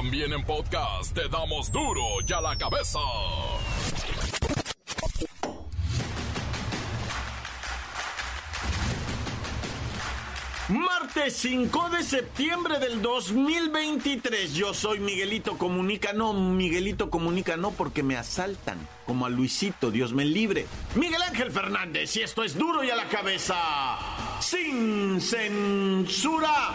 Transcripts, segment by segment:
También en podcast te damos duro y a la cabeza. Martes 5 de septiembre del 2023. Yo soy Miguelito Comunica. No, Miguelito Comunica no porque me asaltan. Como a Luisito, Dios me libre. Miguel Ángel Fernández y esto es duro y a la cabeza. Sin censura.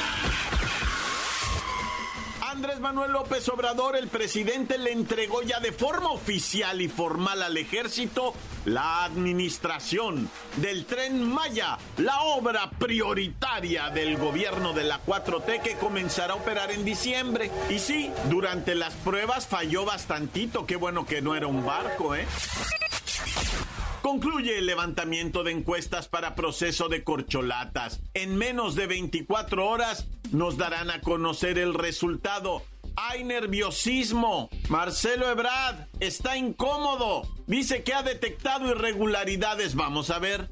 Andrés Manuel López Obrador, el presidente, le entregó ya de forma oficial y formal al ejército la administración del tren Maya, la obra prioritaria del gobierno de la 4T que comenzará a operar en diciembre. Y sí, durante las pruebas falló bastantito, qué bueno que no era un barco, ¿eh? Concluye el levantamiento de encuestas para proceso de corcholatas. En menos de 24 horas nos darán a conocer el resultado. Hay nerviosismo. Marcelo Ebrard está incómodo. Dice que ha detectado irregularidades. Vamos a ver.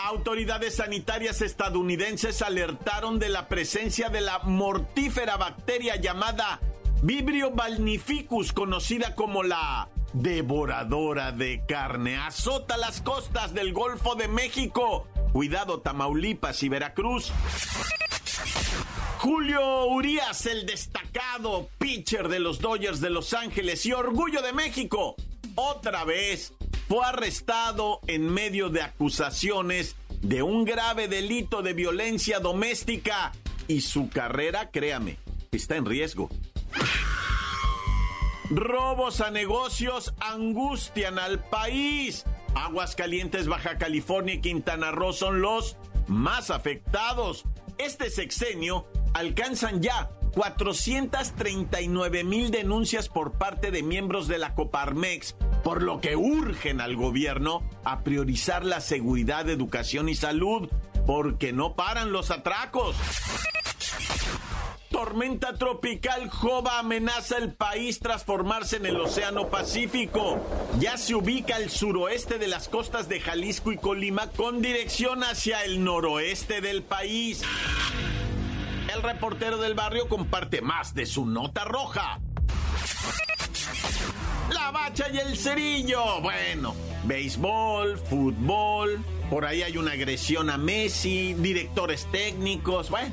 Autoridades sanitarias estadounidenses alertaron de la presencia de la mortífera bacteria llamada Vibrio balnificus, conocida como la devoradora de carne. Azota las costas del Golfo de México. Cuidado, Tamaulipas y Veracruz. Julio Urias, el destacado pitcher de los Dodgers de Los Ángeles y orgullo de México, otra vez fue arrestado en medio de acusaciones de un grave delito de violencia doméstica y su carrera, créame, está en riesgo. Robos a negocios angustian al país. Aguascalientes, Baja California y Quintana Roo son los más afectados. Este sexenio alcanzan ya 439 mil denuncias por parte de miembros de la Coparmex, por lo que urgen al gobierno a priorizar la seguridad, educación y salud, porque no paran los atracos. Tormenta tropical Jova amenaza el país tras formarse en el Océano Pacífico. Ya se ubica al suroeste de las costas de Jalisco y Colima con dirección hacia el noroeste del país. El reportero del barrio comparte más de su nota roja. La bacha y el cerillo. Bueno, béisbol, fútbol. Por ahí hay una agresión a Messi, directores técnicos. Bueno.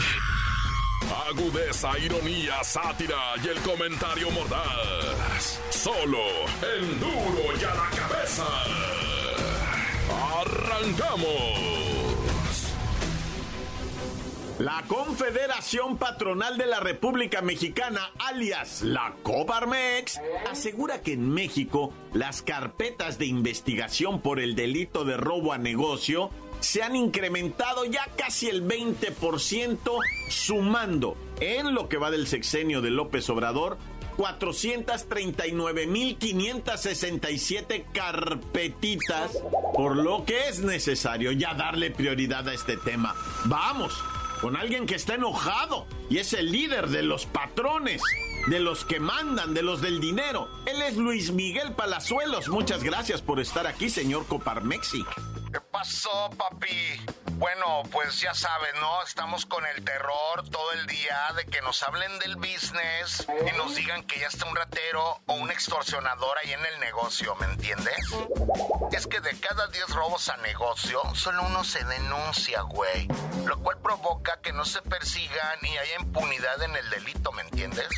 Agudeza, ironía, sátira y el comentario mordaz. Solo en duro y a la cabeza. Arrancamos. La Confederación Patronal de la República Mexicana, alias la Coparmex, asegura que en México las carpetas de investigación por el delito de robo a negocio se han incrementado ya casi el 20%, sumando en lo que va del sexenio de López Obrador 439.567 carpetitas, por lo que es necesario ya darle prioridad a este tema. Vamos, con alguien que está enojado y es el líder de los patrones, de los que mandan, de los del dinero. Él es Luis Miguel Palazuelos. Muchas gracias por estar aquí, señor Coparmexi. ¿Qué pasó, papi? Bueno, pues ya sabes, ¿no? Estamos con el terror todo el día de que nos hablen del business y nos digan que ya está un ratero o un extorsionador ahí en el negocio, ¿me entiendes? Es que de cada 10 robos a negocio, solo uno se denuncia, güey. Lo cual provoca que no se persigan y haya impunidad en el delito, ¿me entiendes?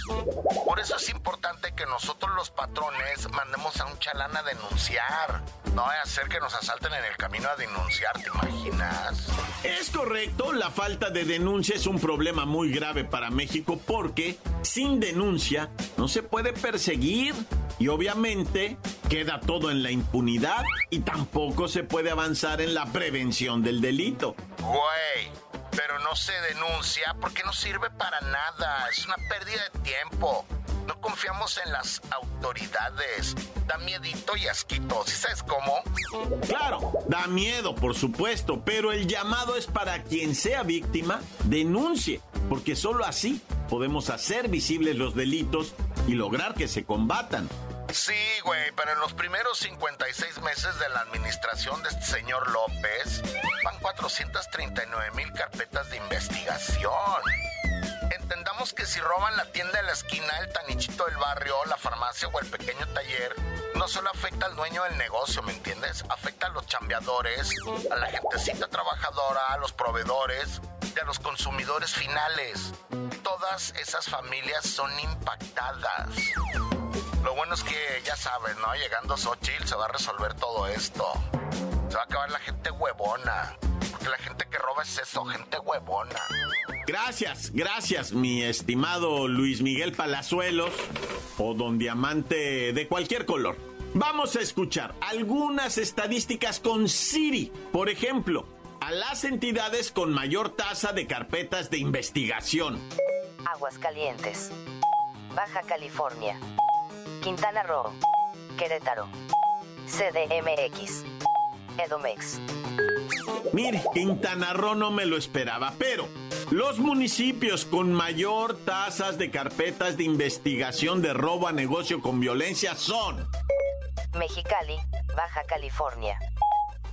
Por eso es importante que nosotros los patrones mandemos a un chalán a denunciar. No vaya a ser que nos asalten en el camino a denunciar, ¿te imaginas? Es correcto, la falta de denuncia es un problema muy grave para México porque sin denuncia no se puede perseguir y obviamente queda todo en la impunidad y tampoco se puede avanzar en la prevención del delito. Güey, pero pero no se denuncia porque no sirve para nada, es una pérdida de tiempo. No confiamos en las autoridades. Da miedito y asquito, ¿sí sabes cómo? Claro, da miedo, por supuesto, pero el llamado es para quien sea víctima, denuncie, porque solo así podemos hacer visibles los delitos y lograr que se combatan. Sí, güey, pero en los primeros 56 meses de la administración de este señor López, van 439 mil carpetas de investigación. Que si roban la tienda de la esquina, el tanichito del barrio, la farmacia o el pequeño taller, no solo afecta al dueño del negocio, ¿me entiendes? Afecta a los chambeadores, a la gentecita trabajadora, a los proveedores y a los consumidores finales. Todas esas familias son impactadas. Lo bueno es que ya sabes, ¿no? Llegando Xochitl se va a resolver todo esto. Se va a acabar la gente huevona. Porque la gente que roba es eso, gente huevona. Gracias, gracias, mi estimado Luis Miguel Palazuelos o Don Diamante de cualquier color. Vamos a escuchar algunas estadísticas con Siri. Por ejemplo, a las entidades con mayor tasa de carpetas de investigación. Aguascalientes. Baja California. Quintana Roo, Querétaro, CDMX, Edomex. Mire, Quintana Roo no me lo esperaba, pero los municipios con mayor tasas de carpetas de investigación de robo a negocio con violencia son Mexicali, Baja California,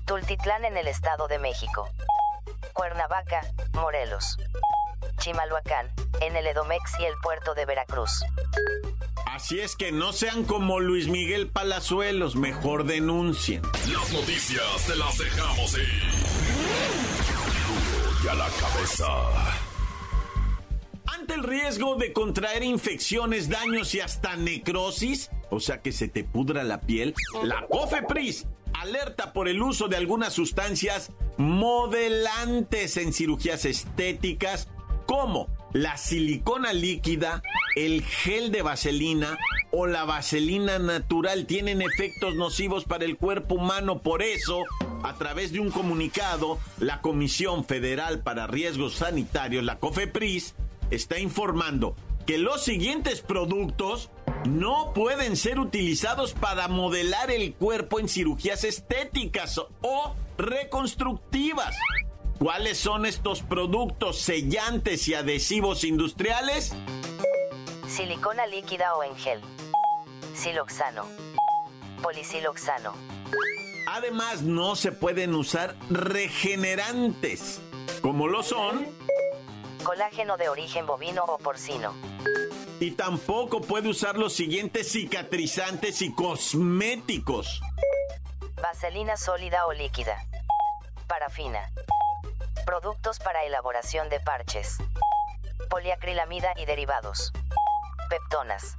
Tultitlán en el Estado de México, Cuernavaca, Morelos, Chimalhuacán, en el Edomex y el puerto de Veracruz. Así es que no sean como Luis Miguel Palazuelos, mejor denuncien. Las noticias te las dejamos ir. A la cabeza. Ante el riesgo de contraer infecciones, daños y hasta necrosis, o sea que se te pudra la piel, la COFEPRIS alerta por el uso de algunas sustancias modelantes en cirugías estéticas como la silicona líquida, el gel de vaselina o la vaselina natural tienen efectos nocivos para el cuerpo humano. Por eso, a través de un comunicado, la Comisión Federal para Riesgos Sanitarios, la COFEPRIS, está informando que los siguientes productos no pueden ser utilizados para modelar el cuerpo en cirugías estéticas o reconstructivas. ¿Cuáles son estos productos sellantes y adhesivos industriales? Silicona líquida o en gel. Siloxano. Polisiloxano. Además, no se pueden usar regenerantes, como lo son Colágeno de origen bovino o porcino. y tampoco puede usar los siguientes cicatrizantes y cosméticos. Vaselina sólida o líquida. Parafina. Productos para elaboración de parches. Poliacrilamida y derivados. Peptonas.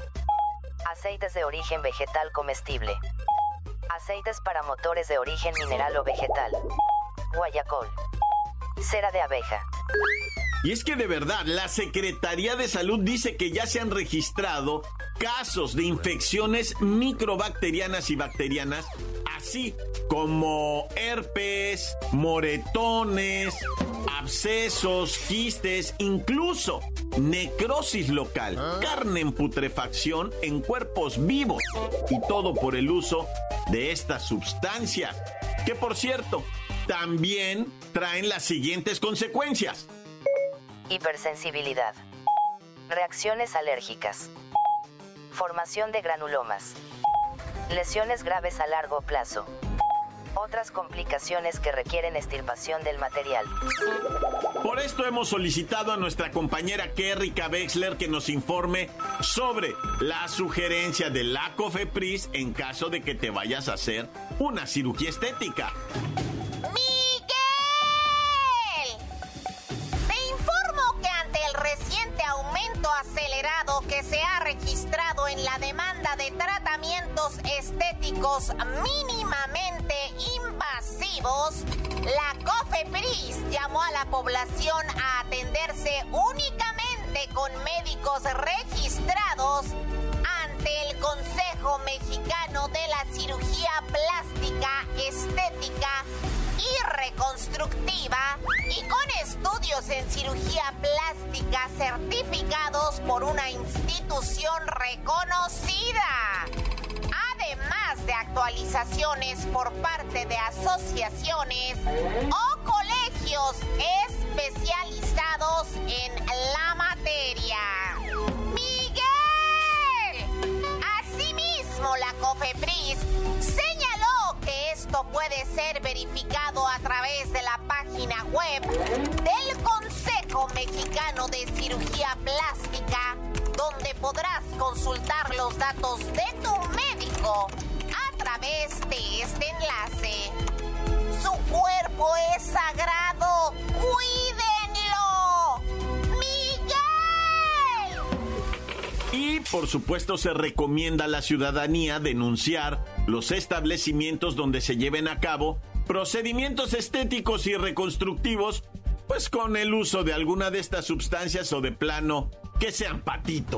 Aceites de origen vegetal comestible. Aceites para motores de origen mineral o vegetal. Guayacol. Cera de abeja. Y es que de verdad, la Secretaría de Salud dice que ya se han registrado casos de infecciones microbacterianas y bacterianas, así como herpes, moretones, abscesos, quistes, incluso necrosis local, carne en putrefacción en cuerpos vivos y todo por el uso de estas sustancias, que por cierto, también traen las siguientes consecuencias. Hipersensibilidad. Reacciones alérgicas. Formación de granulomas. Lesiones graves a largo plazo. Otras complicaciones que requieren extirpación del material. Por esto hemos solicitado a nuestra compañera Kerrika Wexler que nos informe sobre la sugerencia de la COFEPRIS en caso de que te vayas a hacer una cirugía estética. ¡Miguel! Te informo que ante el reciente aumento acelerado que se ha registrado en la demanda de estéticos mínimamente invasivos, la COFEPRIS llamó a la población a atenderse únicamente con médicos registrados ante el Consejo Mexicano de la Cirugía Plástica, Estética y reconstructiva y con estudios en cirugía plástica certificados por una institución reconocida. Actualizaciones por parte de asociaciones o colegios especializados en la materia. Miguel. Asimismo, la COFEPRIS señaló que esto puede ser verificado a través de la página web del Consejo Mexicano de Cirugía Plástica, donde podrás consultar los datos de tu médico través de este enlace. Su cuerpo es sagrado. ¡Cuídenlo! ¡Miguel! Y por supuesto se recomienda a la ciudadanía denunciar los establecimientos donde se lleven a cabo procedimientos estéticos y reconstructivos, pues con el uso de alguna de estas sustancias o de plano que sean patito.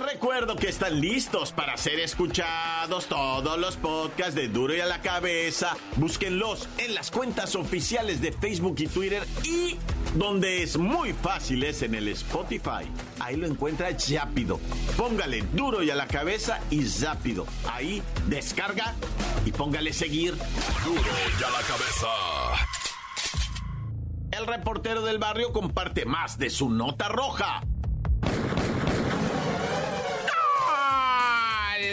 Les recuerdo que están listos para ser escuchados todos los podcasts de Duro y a la Cabeza. Búsquenlos en las cuentas oficiales de Facebook y Twitter y donde es muy fácil es en el Spotify. Ahí lo encuentra rápido. Póngale Duro y a la Cabeza y rápido. Ahí descarga y póngale seguir. Duro y a la cabeza. El reportero del barrio comparte más de su nota roja.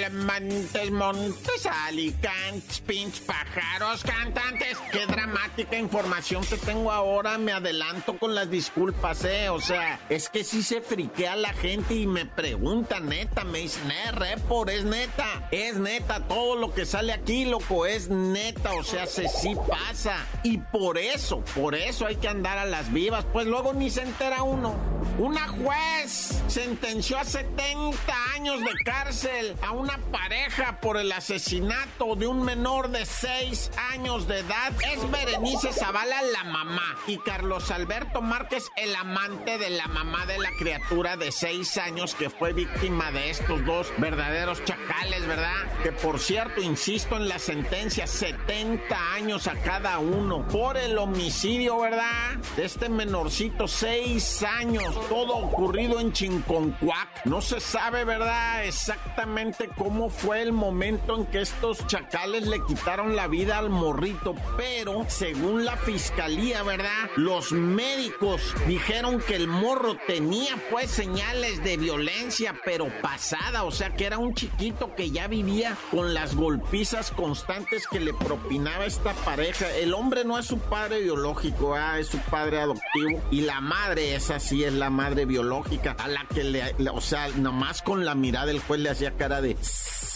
Montes, montes, alicantes, pinch, pájaros, cantantes. Qué dramática información que tengo ahora. Me adelanto con las disculpas, eh. O sea, es que sí se friquea la gente y me pregunta, neta, me dicen, eh, repor, es neta. Es neta, todo lo que sale aquí, loco, es neta. O sea, se sí pasa. Y por eso, por eso hay que andar a las vivas. Pues luego ni se entera uno. Una juez sentenció a 70 años de cárcel a una pareja por el asesinato de un menor de 6 años de edad. Es Berenice Zavala la mamá y Carlos Alberto Márquez el amante de la mamá de la criatura de 6 años que fue víctima de estos dos verdaderos chacales, ¿verdad? Que por cierto, insisto en la sentencia, 70 años a cada uno por el homicidio, ¿verdad? De este menorcito, 6 años, todo ocurrido en Chinconcuac. No se sabe, ¿verdad? Exactamente cómo fue el momento en que estos chacales le quitaron la vida al morrito, pero según la fiscalía, ¿verdad? Los médicos dijeron que el morro tenía pues señales de violencia, pero pasada, o sea que era un chiquito que ya vivía con las golpizas constantes que le propinaba esta pareja. El hombre no es su padre biológico, ah, es su padre adoptivo y la madre esa sí es la madre biológica a la que le, o sea, nomás con la mirada el juez le hacía cara de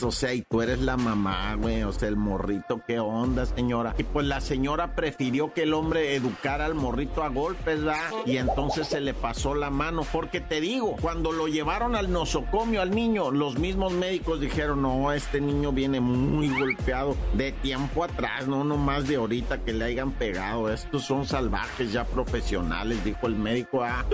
o sea, y tú eres la mamá, güey, o sea, el morrito, ¿qué onda, señora? Y pues la señora prefirió que el hombre educara al morrito a golpes, ¿verdad? Y entonces se le pasó la mano, porque te digo, cuando lo llevaron al nosocomio al niño, los mismos médicos dijeron, no, este niño viene muy golpeado de tiempo atrás, no nomás de ahorita que le hayan pegado, estos son salvajes ya profesionales, dijo el médico, ah.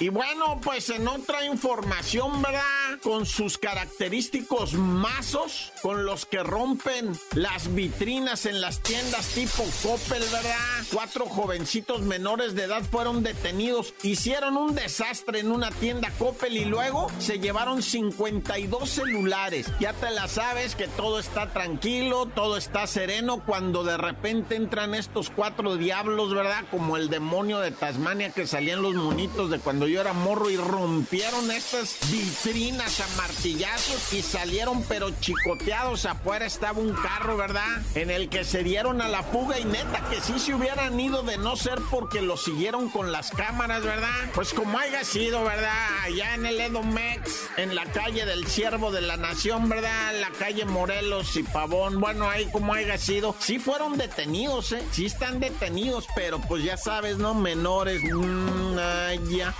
Y bueno, pues en otra información, ¿verdad? Con sus característicos mazos con los que rompen las vitrinas en las tiendas tipo Coppel, ¿verdad? Cuatro jovencitos menores de edad fueron detenidos, hicieron un desastre en una tienda Coppel y luego se llevaron 52 celulares. Ya te la sabes que todo está tranquilo, todo está sereno cuando de repente entran estos cuatro diablos, ¿verdad? Como el demonio de Tasmania que salían los de cuando yo era morro y rompieron estas vitrinas a martillazos y salieron pero chicoteados. Afuera estaba un carro, ¿verdad? En el que se dieron a la fuga y neta que sí se hubieran ido de no ser porque lo siguieron con las cámaras, ¿verdad? Pues como haya sido, ¿verdad? Allá en el Edomex, en la calle del Siervo de la Nación, ¿verdad? La calle Morelos y Pavón. Bueno, ahí como haya sido. Sí fueron detenidos, ¿eh? Sí están detenidos, pero pues ya sabes, ¿no? Menores. Mm, ay, ya.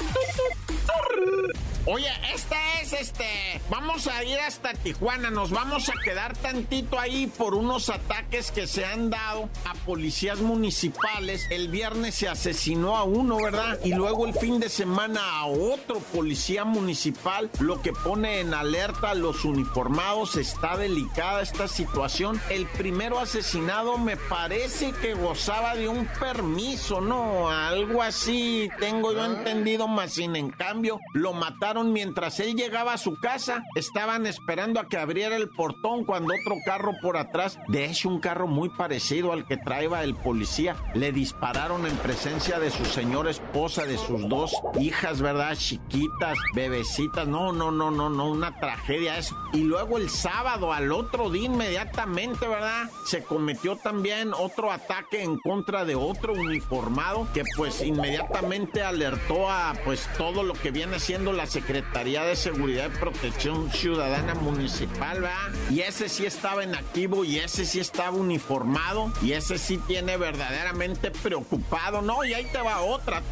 Oye, esta es este. Vamos a ir hasta Tijuana. Nos vamos a quedar tantito ahí por unos ataques que se han dado a policías municipales. El viernes se asesinó a uno, ¿verdad? Y luego el fin de semana a otro policía municipal, lo que pone en alerta a los uniformados. Está delicada esta situación. El primero asesinado me parece que gozaba de un permiso, ¿no? Algo así tengo yo entendido, más sin en cambio lo mataron mientras él llegaba a su casa. Estaban esperando a que abriera el portón cuando otro carro por atrás, de hecho un carro muy parecido al que traía el policía, le dispararon en presencia de su señora esposa, de sus dos hijas, ¿verdad? Chiquitas, bebecitas. No, no, no, no, no, una tragedia eso. Y luego el sábado, al otro día inmediatamente, ¿verdad? Se cometió también otro ataque en contra de otro uniformado que pues inmediatamente alertó a pues todo lo que viene siendo la Secretaría de Seguridad y Protección Ciudadana Municipal, ¿verdad? Y ese sí estaba en activo y ese sí estaba uniformado y ese sí tiene verdaderamente preocupado, ¿no? Y ahí te va otra.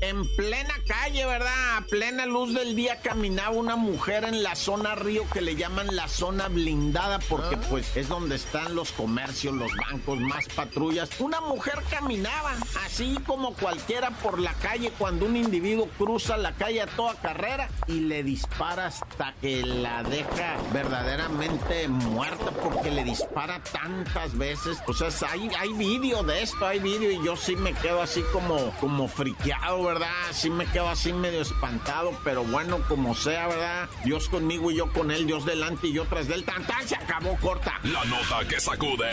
En plena calle, ¿verdad? A plena luz del día caminaba una mujer en la zona río que le llaman la zona blindada porque pues es donde están los comercios, los bancos, más patrullas. Una mujer caminaba así como cualquiera por la calle cuando un individuo cruza la calle a toda carrera y le dispara hasta que la deja verdaderamente muerta porque le dispara tantas veces. O sea, hay, hay vídeo de esto, hay vídeo y yo sí me quedo así como, como friqueado, ¿verdad? Sí me quedo así medio espantado, pero bueno, como sea, ¿verdad? Dios conmigo y yo con él, Dios delante y yo tras del tan, se acabó corta. La nota que sacude.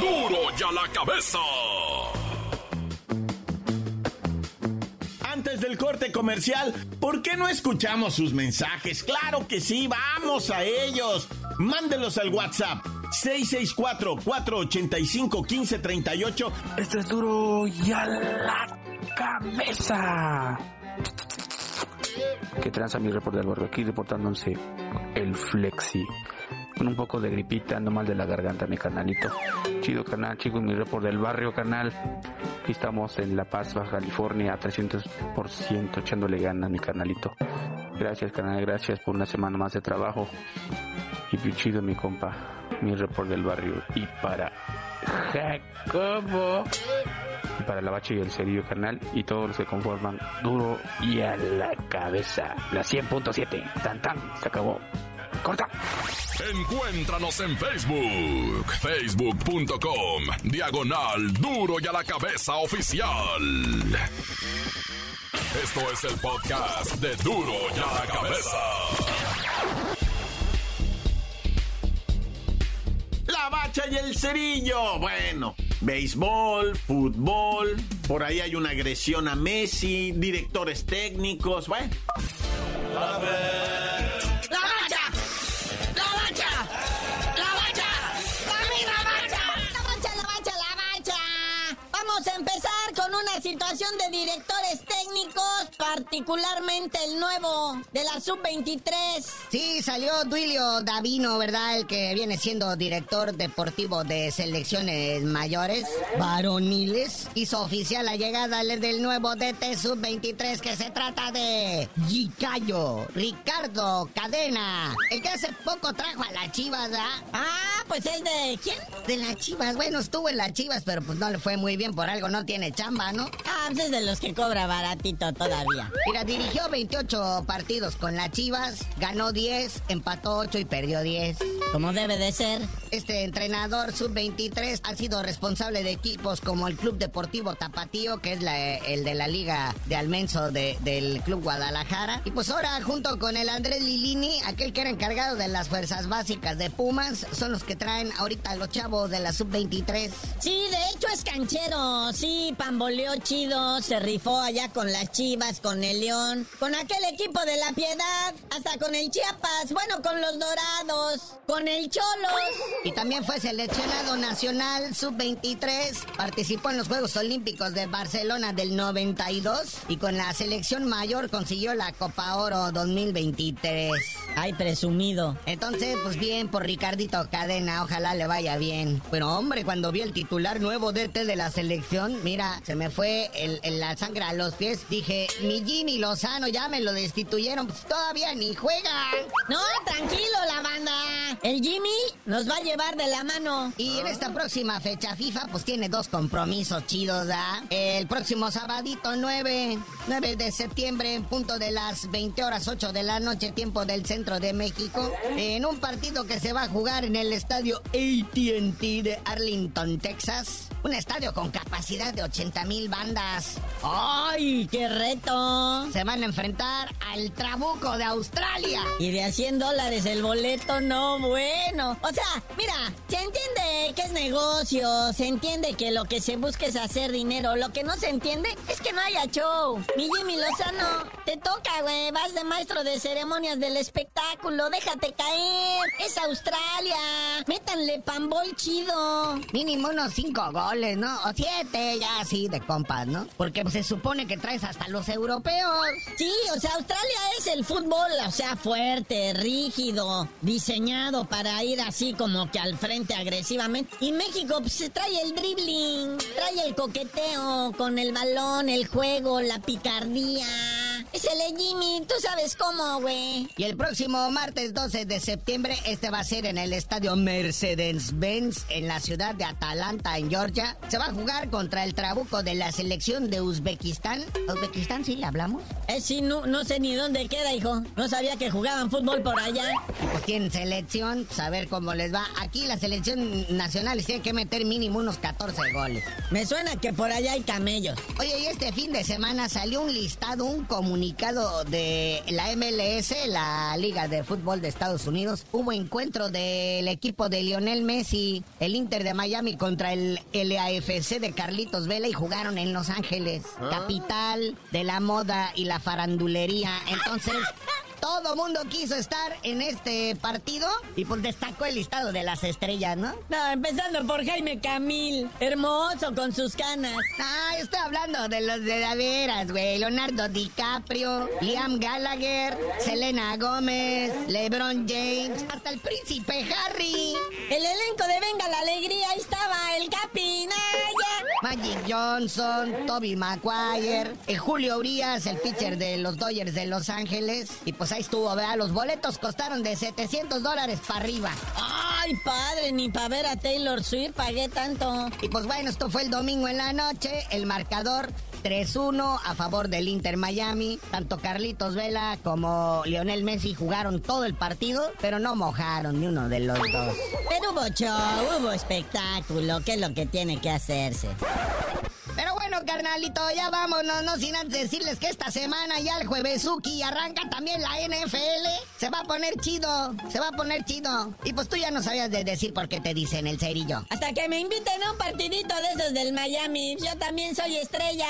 ¡Duro! ¡Duro ya la cabeza! Corte comercial, ¿por qué no escuchamos sus mensajes? Claro que sí, vamos a ellos. Mándelos al WhatsApp 664-485-1538. Esto es duro y a la cabeza. Que tranza mi reporte del barrio aquí reportándose el Flexi. Con un poco de gripita, ando mal de la garganta, mi canalito. Chido canal, chicos, mi report del barrio canal. Aquí estamos en La Paz, California, a 300% echándole ganas, mi canalito. Gracias, canal, gracias por una semana más de trabajo. Y bien chido, mi compa, mi report del barrio. Y para Jacobo. Y para la bache y el cerillo canal y todos los que conforman duro y a la cabeza. La 100.7. Tan tan. Se acabó. Corta. Encuéntranos en Facebook, facebook.com, diagonal duro y a la cabeza oficial. Esto es el podcast de duro y a la cabeza. La bacha y el cerillo. Bueno, béisbol, fútbol. Por ahí hay una agresión a Messi, directores técnicos. Bueno. ¡La bacha! Situación de directores técnicos, particularmente el nuevo de la sub-23. Sí, salió Duilio Davino, ¿verdad? El que viene siendo director deportivo de selecciones mayores, varoniles. Hizo oficial la llegada del nuevo DT sub-23 que se trata de Gicayo Ricardo Cadena. El que hace poco trajo a las chivas, ¿verdad? Ah, pues es de quién? De las chivas, bueno, estuvo en las chivas, pero pues no le fue muy bien, por algo no tiene chamba, ¿no? Ah, pues es de los que cobra baratito todavía. Mira, dirigió 28 partidos con las chivas, ganó 10, empató 8 y perdió 10. Como debe de ser. Este entrenador sub-23 ha sido responsable de equipos como el Club Deportivo Tapatío, que es la- el de la Liga de Almenso de- del Club Guadalajara. Y pues ahora, junto con el Andrés Lilini, aquel que era encargado de las fuerzas básicas de Pumas, son los que traen ahorita a los chavos de la sub-23. Sí, de hecho es canchero. Sí, pamboleó chido, se rifó allá con las chivas, con el León, con aquel equipo de la piedad, hasta con el Chiapas, bueno, con los dorados, con el Cholos. Y también fue seleccionado nacional sub-23. Participó en los Juegos Olímpicos de Barcelona del 92 y con la selección mayor consiguió la Copa Oro 2023. Ay, presumido. Entonces, pues bien por Ricardito Cadena, ojalá le vaya bien. Pero hombre, cuando vi el titular nuevo DT de la selección, mira, se me fue el, la sangre a los pies. Dije, mi Jimmy Lozano ya me lo destituyeron, pues todavía ni juega. No, tranquilo, la banda. El Jimmy nos va a llevar de la mano. Y en esta próxima fecha FIFA, pues tiene dos compromisos chidos, ¿ah? El próximo sabadito 9, 9 de septiembre, en punto de las 20 horas 8 de la noche, tiempo del centro de México, en un partido que se va a jugar en el estadio ATT de Arlington, Texas. Un estadio con capacidad de 80 mil bandas. ¡Ay, qué reto! Se van a enfrentar al Trabuco de Australia. Y de a 100 dólares el boleto, no bueno. O sea, mira, se entiende que es negocio, se entiende que lo que se busca es hacer dinero. Lo que no se entiende es que no haya show. Mi Jimmy Lozano, te toca, güey. Vas de maestro de ceremonias del espectáculo. Déjate caer. Es Australia. Métanle pambol chido. Mínimo unos 5 goles. ¿no? O siete, ya así de ¿no? Porque se supone que traes hasta los europeos. Sí, o sea, Australia es el fútbol, o sea, fuerte, rígido, diseñado para ir así como que al frente agresivamente. Y México pues, se trae el dribbling, trae el coqueteo con el balón, el juego, la picardía. Es el Jimmy, tú sabes cómo, güey. Y el próximo martes 12 de septiembre, este va a ser en el estadio Mercedes-Benz en la ciudad de Atalanta, en Georgia. Se va a jugar contra el trabuco de la selección de Uzbekistán. ¿Uzbekistán sí le hablamos? Eh, sí, no, no sé ni dónde queda, hijo. No sabía que jugaban fútbol por allá. pues tienen selección, saber pues cómo les va. Aquí la selección nacional tiene que meter mínimo unos 14 goles. Me suena que por allá hay camellos. Oye, y este fin de semana salió un listado, un comunicado de la MLS, la Liga de Fútbol de Estados Unidos, hubo encuentro del equipo de Lionel Messi, el Inter de Miami contra el LAFC de Carlitos Vela y jugaron en Los Ángeles, ah. capital de la moda y la farandulería. Entonces, todo mundo quiso estar en este partido y pues destacó el listado de las estrellas, ¿no? No, empezando por Jaime Camil, hermoso con sus canas. Ah, estoy hablando de los de la veras, güey. Leonardo DiCaprio, Liam Gallagher, Selena Gómez, LeBron James, hasta el príncipe Harry. El elenco de Venga la Alegría, ahí estaba el Capi Magic Johnson, Toby Maguire, el Julio Urias, el pitcher de los Dodgers de Los Ángeles. Y pues ahí estuvo, vea, los boletos costaron de 700 dólares para arriba. Ay, padre, ni para ver a Taylor Swift pagué tanto. Y pues bueno, esto fue el domingo en la noche, el marcador 3-1 a favor del Inter Miami. Tanto Carlitos Vela como Lionel Messi jugaron todo el partido, pero no mojaron ni uno de los dos. Pero hubo show, hubo espectáculo, que es lo que tiene que hacerse. Bueno, carnalito, ya vámonos, no sin antes decirles que esta semana ya el jueves Suki arranca también la NFL. Se va a poner chido, se va a poner chido. Y pues tú ya no sabías de decir por qué te dicen el cerillo. Hasta que me inviten a un partidito de esos del Miami. Yo también soy estrella.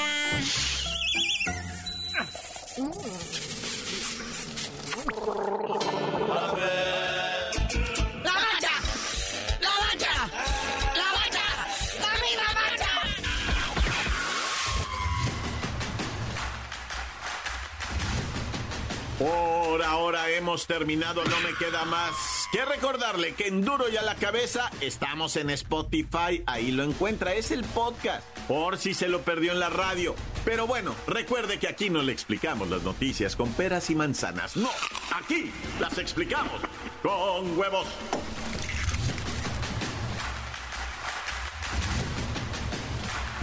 Por ahora hemos terminado, no me queda más que recordarle que en Duro y a la cabeza estamos en Spotify, ahí lo encuentra, es el podcast, por si se lo perdió en la radio. Pero bueno, recuerde que aquí no le explicamos las noticias con peras y manzanas, no, aquí las explicamos con huevos.